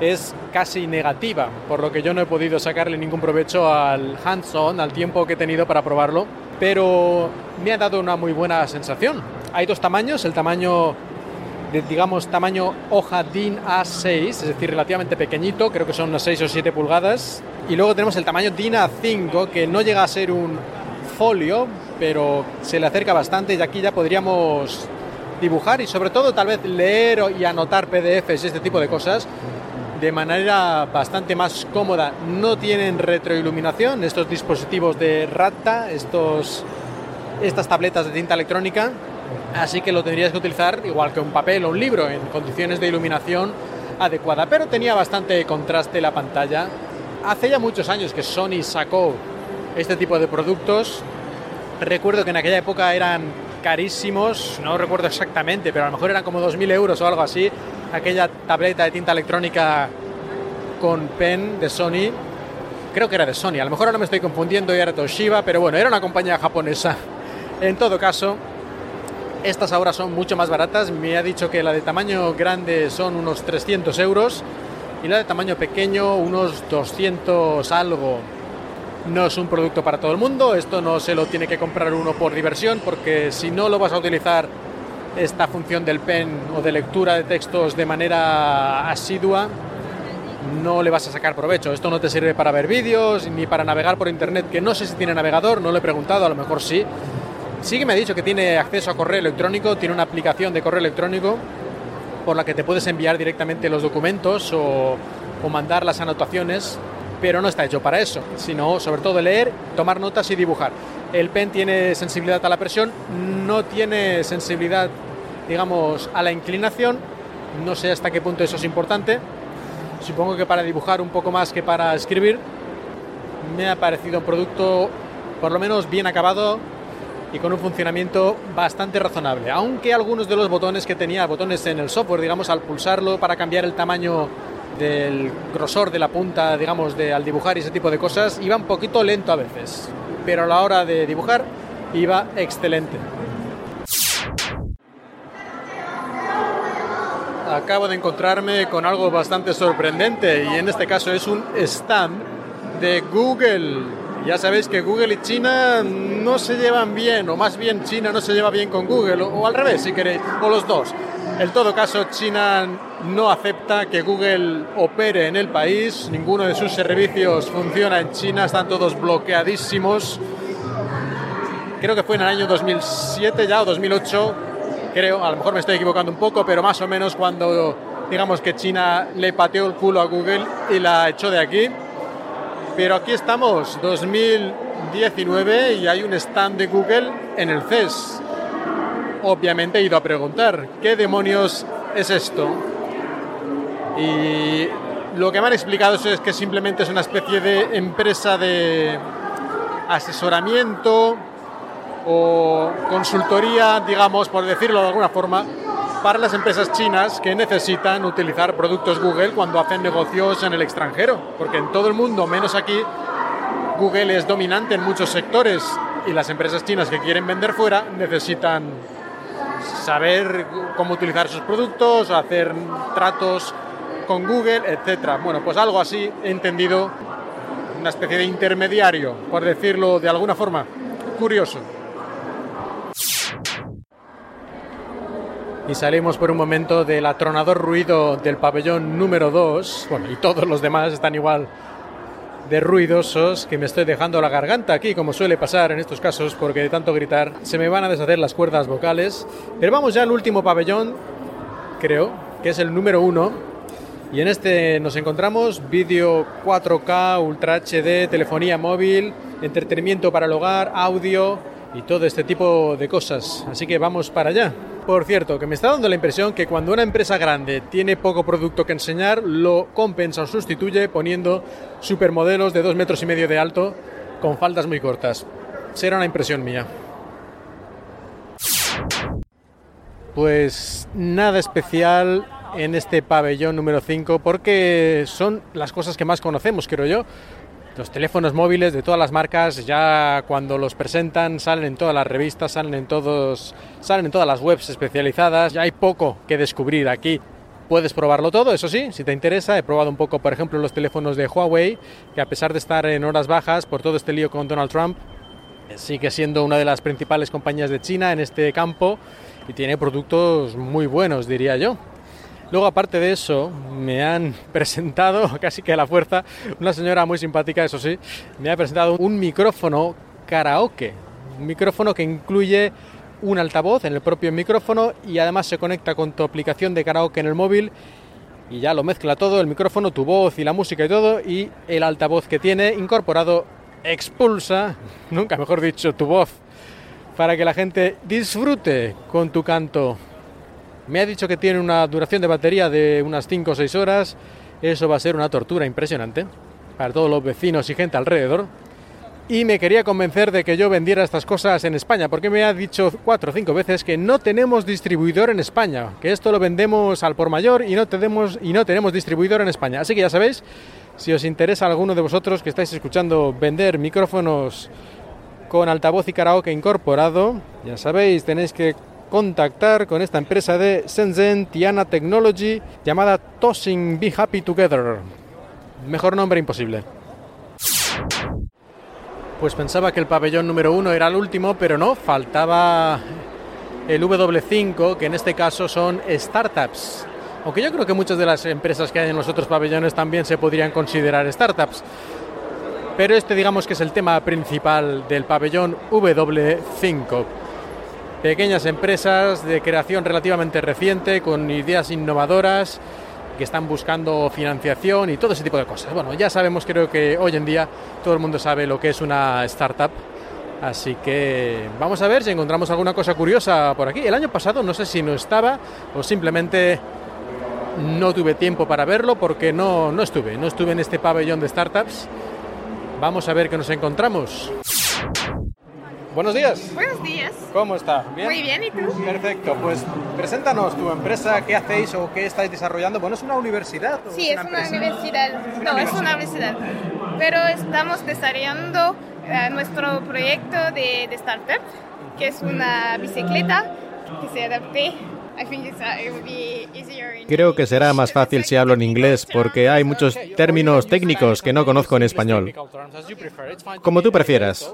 es casi negativa, por lo que yo no he podido sacarle ningún provecho al hands-on, al tiempo que he tenido para probarlo. pero me ha dado una muy buena sensación. Hay dos tamaños, el tamaño digamos, tamaño hoja DIN A6, es decir, relativamente pequeñito, creo que son unas 6 o 7 pulgadas, y luego tenemos el tamaño DIN A5, que no llega a ser un folio, pero se le acerca bastante y aquí ya podríamos dibujar y sobre todo tal vez leer y anotar PDFs y este tipo de cosas de manera bastante más cómoda. No tienen retroiluminación estos dispositivos de Ratta, estos, estas tabletas de tinta electrónica, así que lo tendrías que utilizar igual que un papel o un libro en condiciones de iluminación adecuada, pero tenía bastante contraste la pantalla. Hace ya muchos años que Sony sacó este tipo de productos. Recuerdo que en aquella época eran carísimos, no recuerdo exactamente, pero a lo mejor eran como 2.000 euros o algo así, aquella tableta de tinta electrónica con pen de Sony. Creo que era de Sony, a lo mejor ahora me estoy confundiendo y era Toshiba, pero bueno, era una compañía japonesa. En todo caso, estas ahora son mucho más baratas. Me ha dicho que la de tamaño grande son unos 300 euros y la de tamaño pequeño unos 200 algo. No es un producto para todo el mundo, esto no se lo tiene que comprar uno por diversión, porque si no lo vas a utilizar esta función del pen o de lectura de textos de manera asidua, no le vas a sacar provecho. Esto no te sirve para ver vídeos ni para navegar por internet, que no sé si tiene navegador, no lo he preguntado, a lo mejor sí. Sí que me ha dicho que tiene acceso a correo electrónico, tiene una aplicación de correo electrónico por la que te puedes enviar directamente los documentos o, o mandar las anotaciones, pero no está hecho para eso, sino sobre todo leer, tomar notas y dibujar. El pen tiene sensibilidad a la presión, no tiene sensibilidad, digamos, a la inclinación. No sé hasta qué punto eso es importante. Supongo que para dibujar un poco más que para escribir. Me ha parecido un producto por lo menos bien acabado y con un funcionamiento bastante razonable. Aunque algunos de los botones que tenía, botones en el software, digamos, al pulsarlo para cambiar el tamaño del grosor de la punta, digamos, de, al dibujar y ese tipo de cosas, iba un poquito lento a veces pero a la hora de dibujar iba excelente. Acabo de encontrarme con algo bastante sorprendente y en este caso es un stand de Google. Ya sabéis que Google y China no se llevan bien, o más bien China no se lleva bien con Google, o, al revés si queréis, o los dos. En todo caso, China no acepta que Google opere en el país, ninguno de sus servicios funciona en China, están todos bloqueadísimos. Creo que fue en el año 2007 ya o 2008, creo, a lo mejor me estoy equivocando un poco, pero más o menos cuando digamos que China le pateó el culo a Google y la echó de aquí. Pero aquí estamos, 2019, y hay un stand de Google en el CES obviamente he ido a preguntar, ¿qué demonios es esto? Y lo que me han explicado es que simplemente es una especie de empresa de asesoramiento o consultoría, digamos, por decirlo de alguna forma, para las empresas chinas que necesitan utilizar productos Google cuando hacen negocios en el extranjero, porque en todo el mundo, menos aquí, Google es dominante en muchos sectores y las empresas chinas que quieren vender fuera necesitan saber cómo utilizar sus productos, hacer tratos con Google, etcétera. Bueno, pues algo así he entendido, una especie de intermediario, por decirlo de alguna forma. Curioso. Y salimos por un momento del atronador ruido del pabellón número 2, bueno, y todos los demás están igual de ruidosos que me estoy dejando la garganta aquí, como suele pasar en estos casos, porque de tanto gritar se me van a deshacer las cuerdas vocales. Pero vamos ya al último pabellón, creo, que es el número uno. Y en este nos encontramos vídeo 4K, Ultra HD, telefonía móvil, entretenimiento para el hogar, audio y todo este tipo de cosas. Así que vamos para allá. Por cierto, que me está dando la impresión que cuando una empresa grande tiene poco producto que enseñar, lo compensa o sustituye poniendo supermodelos de dos metros y medio de alto con faldas muy cortas. Será una impresión mía. Pues nada especial en este pabellón número 5 porque son las cosas que más conocemos, creo yo. Los teléfonos móviles de todas las marcas ya cuando los presentan salen en todas las revistas, salen en todos, salen en todas las webs especializadas. Ya hay poco que descubrir aquí. Puedes probarlo todo, eso sí, si te interesa. He probado un poco, por ejemplo, los teléfonos de Huawei, que a pesar de estar en horas bajas por todo este lío con Donald Trump, Sigue siendo una de las principales compañías de China en este campo y tiene productos muy buenos, diría yo. Luego, aparte de eso, me han presentado, casi que a la fuerza, una señora muy simpática, eso sí, me ha presentado un micrófono karaoke. Un micrófono que incluye un altavoz en el propio micrófono y además se conecta con tu aplicación de karaoke en el móvil y ya lo mezcla todo, el micrófono, tu voz y la música y todo, y el altavoz que tiene incorporado expulsa, nunca mejor dicho, tu voz, para que la gente disfrute con tu canto. Me ha dicho que tiene una duración de batería de unas 5 o 6 horas, eso va a ser una tortura impresionante para todos los vecinos y gente alrededor y me quería convencer de que yo vendiera estas cosas en España, porque me ha dicho cuatro o cinco veces que no tenemos distribuidor en España, que esto lo vendemos al por mayor y no tenemos, y no tenemos distribuidor en España. Así que ya sabéis, si os interesa alguno de vosotros que estáis escuchando vender micrófonos con altavoz y karaoke incorporado, ya sabéis, tenéis que contactar con esta empresa de Shenzhen Tiana Technology llamada Tossing Be Happy Together. Mejor nombre imposible. Pues pensaba que el pabellón número uno era el último, pero no, faltaba el W5, que en este caso son startups. Aunque yo creo que muchas de las empresas que hay en los otros pabellones también se podrían considerar startups. Pero este digamos que es el tema principal del pabellón W5. Pequeñas empresas de creación relativamente reciente, con ideas innovadoras, que están buscando financiación y todo ese tipo de cosas. Bueno, ya sabemos, creo que hoy en día todo el mundo sabe lo que es una startup. Así que vamos a ver si encontramos alguna cosa curiosa por aquí. El año pasado no sé si no estaba o simplemente no tuve tiempo para verlo porque no, no estuve, no estuve en este pabellón de startups. Vamos a ver qué nos encontramos. Buenos días. Buenos días. ¿Cómo está? Muy bien, ¿y tú? Perfecto, pues preséntanos tu empresa, qué hacéis o qué estáis desarrollando. Bueno, ¿es una universidad? sí, es una, universidad. No, es una universidad. Pero estamos desarrollando eh, nuestro proyecto de, de startup, que es una bicicleta que se adapte Creo que será más fácil si hablo en inglés porque hay muchos términos técnicos que no conozco en español. Como tú prefieras.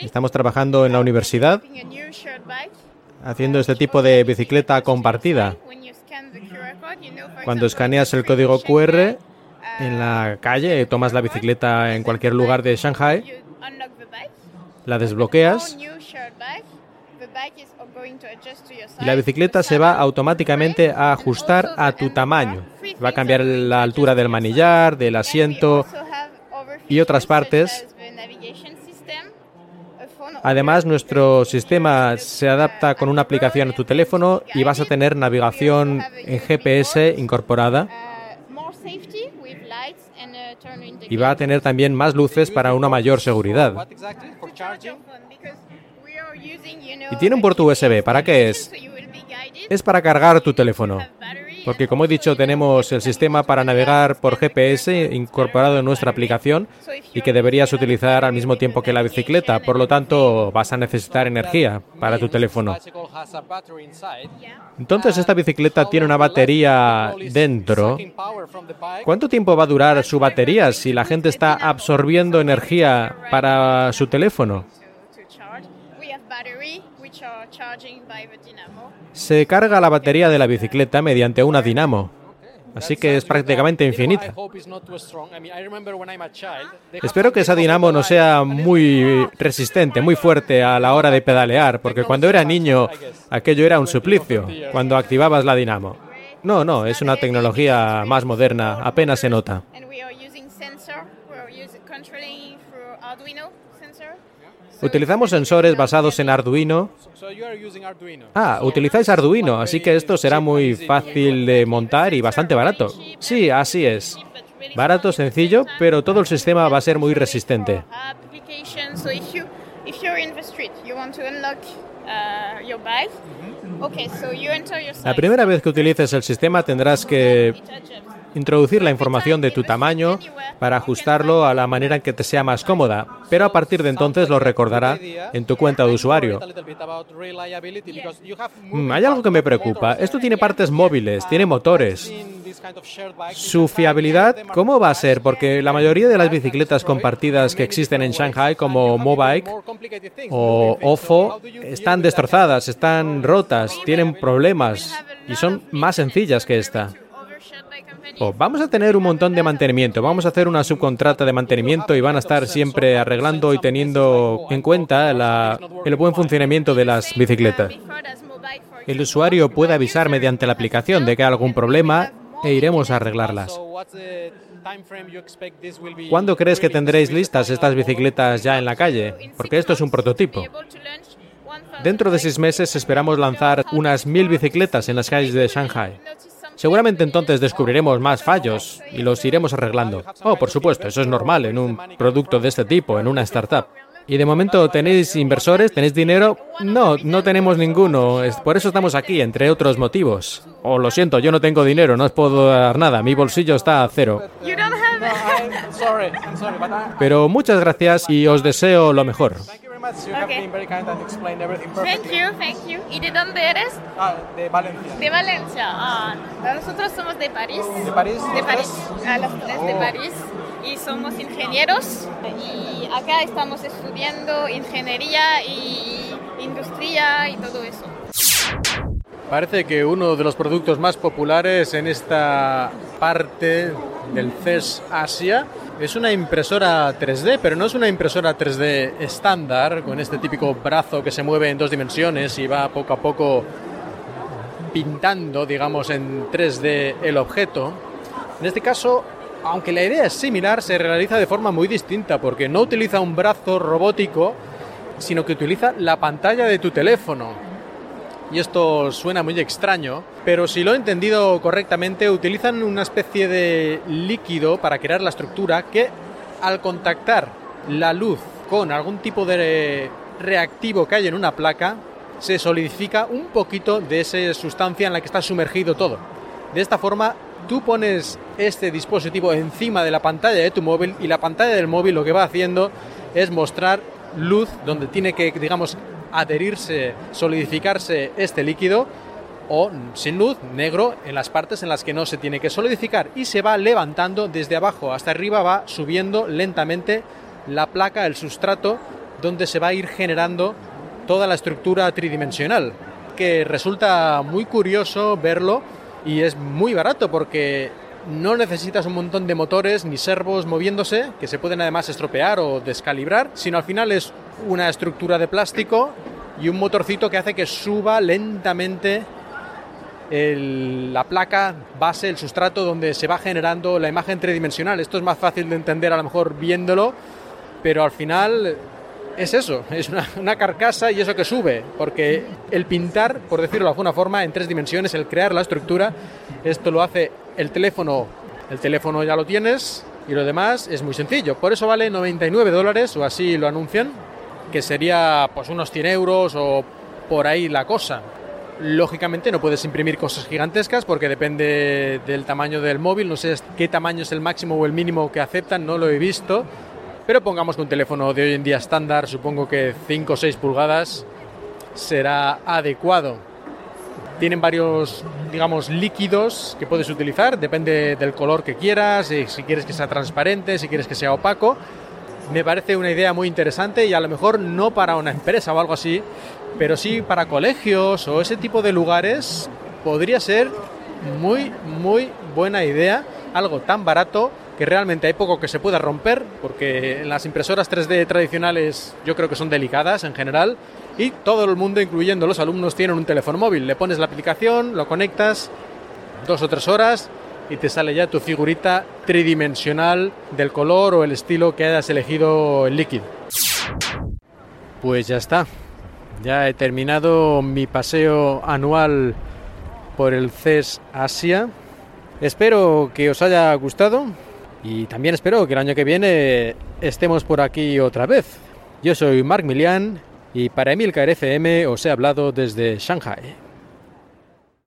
Estamos trabajando en la universidad haciendo este tipo de bicicleta compartida. Cuando escaneas el código QR en la calle, tomas la bicicleta en cualquier lugar de Shanghai, la desbloqueas y la bicicleta se va automáticamente a ajustar a tu tamaño. Va a cambiar la altura del manillar, del asiento y otras partes. Además, nuestro sistema se adapta con una aplicación a tu teléfono y vas a tener navegación en GPS incorporada. Y va a tener también más luces para una mayor seguridad. Y tiene un puerto USB. ¿Para qué es? Es para cargar tu teléfono. Porque como he dicho, tenemos el sistema para navegar por GPS incorporado en nuestra aplicación y que deberías utilizar al mismo tiempo que la bicicleta. Por lo tanto, vas a necesitar energía para tu teléfono. Entonces, esta bicicleta tiene una batería dentro. ¿Cuánto tiempo va a durar su batería si la gente está absorbiendo energía para su teléfono? Se carga la batería de la bicicleta mediante una dinamo, así que es prácticamente infinita. Espero que esa dinamo no sea muy resistente, muy fuerte a la hora de pedalear, porque cuando era niño aquello era un suplicio, cuando activabas la dinamo. No, no, es una tecnología más moderna, apenas se nota. Utilizamos sensores basados en Arduino. Ah, utilizáis Arduino, así que esto será muy fácil de montar y bastante barato. Sí, así es. Barato, sencillo, pero todo el sistema va a ser muy resistente. La primera vez que utilices el sistema tendrás que introducir la información de tu tamaño para ajustarlo a la manera en que te sea más cómoda, pero a partir de entonces lo recordará en tu cuenta de usuario. Mm, hay algo que me preocupa. Esto tiene partes móviles, tiene motores. Su fiabilidad, ¿cómo va a ser? Porque la mayoría de las bicicletas compartidas que existen en Shanghai, como Mobike o Ofo, están destrozadas, están rotas, tienen problemas y son más sencillas que esta. Oh, vamos a tener un montón de mantenimiento, vamos a hacer una subcontrata de mantenimiento y van a estar siempre arreglando y teniendo en cuenta el buen funcionamiento de las bicicletas. El usuario puede avisar mediante la aplicación de que hay algún problema e iremos a arreglarlas. ¿Cuándo crees que tendréis listas estas bicicletas ya en la calle? Porque esto es un prototipo. Dentro de seis meses esperamos lanzar unas mil bicicletas en las calles de Shanghai. Seguramente entonces descubriremos más fallos y los iremos arreglando. Oh, por supuesto, eso es normal en un producto de este tipo, en una startup. ¿Y de momento tenéis inversores? ¿Tenéis dinero? No, no tenemos ninguno. Por eso estamos aquí, entre otros motivos. Oh, lo siento, yo no tengo dinero, no os puedo dar nada. Mi bolsillo está a cero. Pero muchas gracias y os deseo lo mejor. Thank you, thank you. ¿Y de dónde eres? Ah, de Valencia. De Valencia. Ah, nosotros somos de París. ¿De París? De París. A las tres de oh. París. Y somos ingenieros. Y acá estamos estudiando ingeniería y industria y todo eso. Parece que uno de los productos más populares en esta parte del CES Asia es una impresora 3D, pero no es una impresora 3D estándar, con este típico brazo que se mueve en dos dimensiones y va poco a poco pintando, digamos, en 3D el objeto. En este caso, aunque la idea es similar, se realiza de forma muy distinta, porque no utiliza un brazo robótico, sino que utiliza la pantalla de tu teléfono y esto suena muy extraño, pero si lo he entendido correctamente, utilizan una especie de líquido para crear la estructura que al contactar la luz con algún tipo de reactivo que hay en una placa, se solidifica un poquito de esa sustancia en la que está sumergido todo. De esta forma, tú pones este dispositivo encima de la pantalla de tu móvil y la pantalla del móvil lo que va haciendo es mostrar luz donde tiene que, digamos, adherirse, solidificarse este líquido o sin luz, negro, en las partes en las que no se tiene que solidificar y se va levantando desde abajo hasta arriba, va subiendo lentamente la placa, el sustrato, donde se va a ir generando toda la estructura tridimensional, que resulta muy curioso verlo y es muy barato porque no necesitas un montón de motores ni servos moviéndose, que se pueden además estropear o descalibrar, sino al final es una estructura de plástico y un motorcito que hace que suba lentamente la placa base, el sustrato donde se va generando la imagen tridimensional. Esto es más fácil de entender a lo mejor viéndolo, pero al final es eso, es una, carcasa y eso que sube, porque el pintar, por decirlo de alguna forma, en tres dimensiones, el crear la estructura, esto lo hace el teléfono, el teléfono ya lo tienes y lo demás es muy sencillo. Por eso vale 99 dólares, o así lo anuncian, que sería pues unos 100 euros o por ahí la cosa. Lógicamente no puedes imprimir cosas gigantescas porque depende del tamaño del móvil, no sé qué tamaño es el máximo o el mínimo que aceptan, no lo he visto, pero pongamos que un teléfono de hoy en día estándar, supongo que 5 o 6 pulgadas, será adecuado. Tienen varios, digamos, líquidos que puedes utilizar, depende del color que quieras, si quieres que sea transparente, si quieres que sea opaco. Me parece una idea muy interesante y a lo mejor no para una empresa o algo así, pero sí para colegios o ese tipo de lugares podría ser muy, muy buena idea, algo tan barato que realmente hay poco que se pueda romper, porque las impresoras 3D tradicionales yo creo que son delicadas en general, y todo el mundo, incluyendo los alumnos, tienen un teléfono móvil. Le pones la aplicación, lo conectas, dos o tres horas, y te sale ya tu figurita tridimensional del color o el estilo que hayas elegido el líquido. Pues ya está. Ya he terminado mi paseo anual por el CES Asia. Espero que os haya gustado y también espero que el año que viene estemos por aquí otra vez. Yo soy Marc Milian y para Emilcar FM os he hablado desde Shanghai.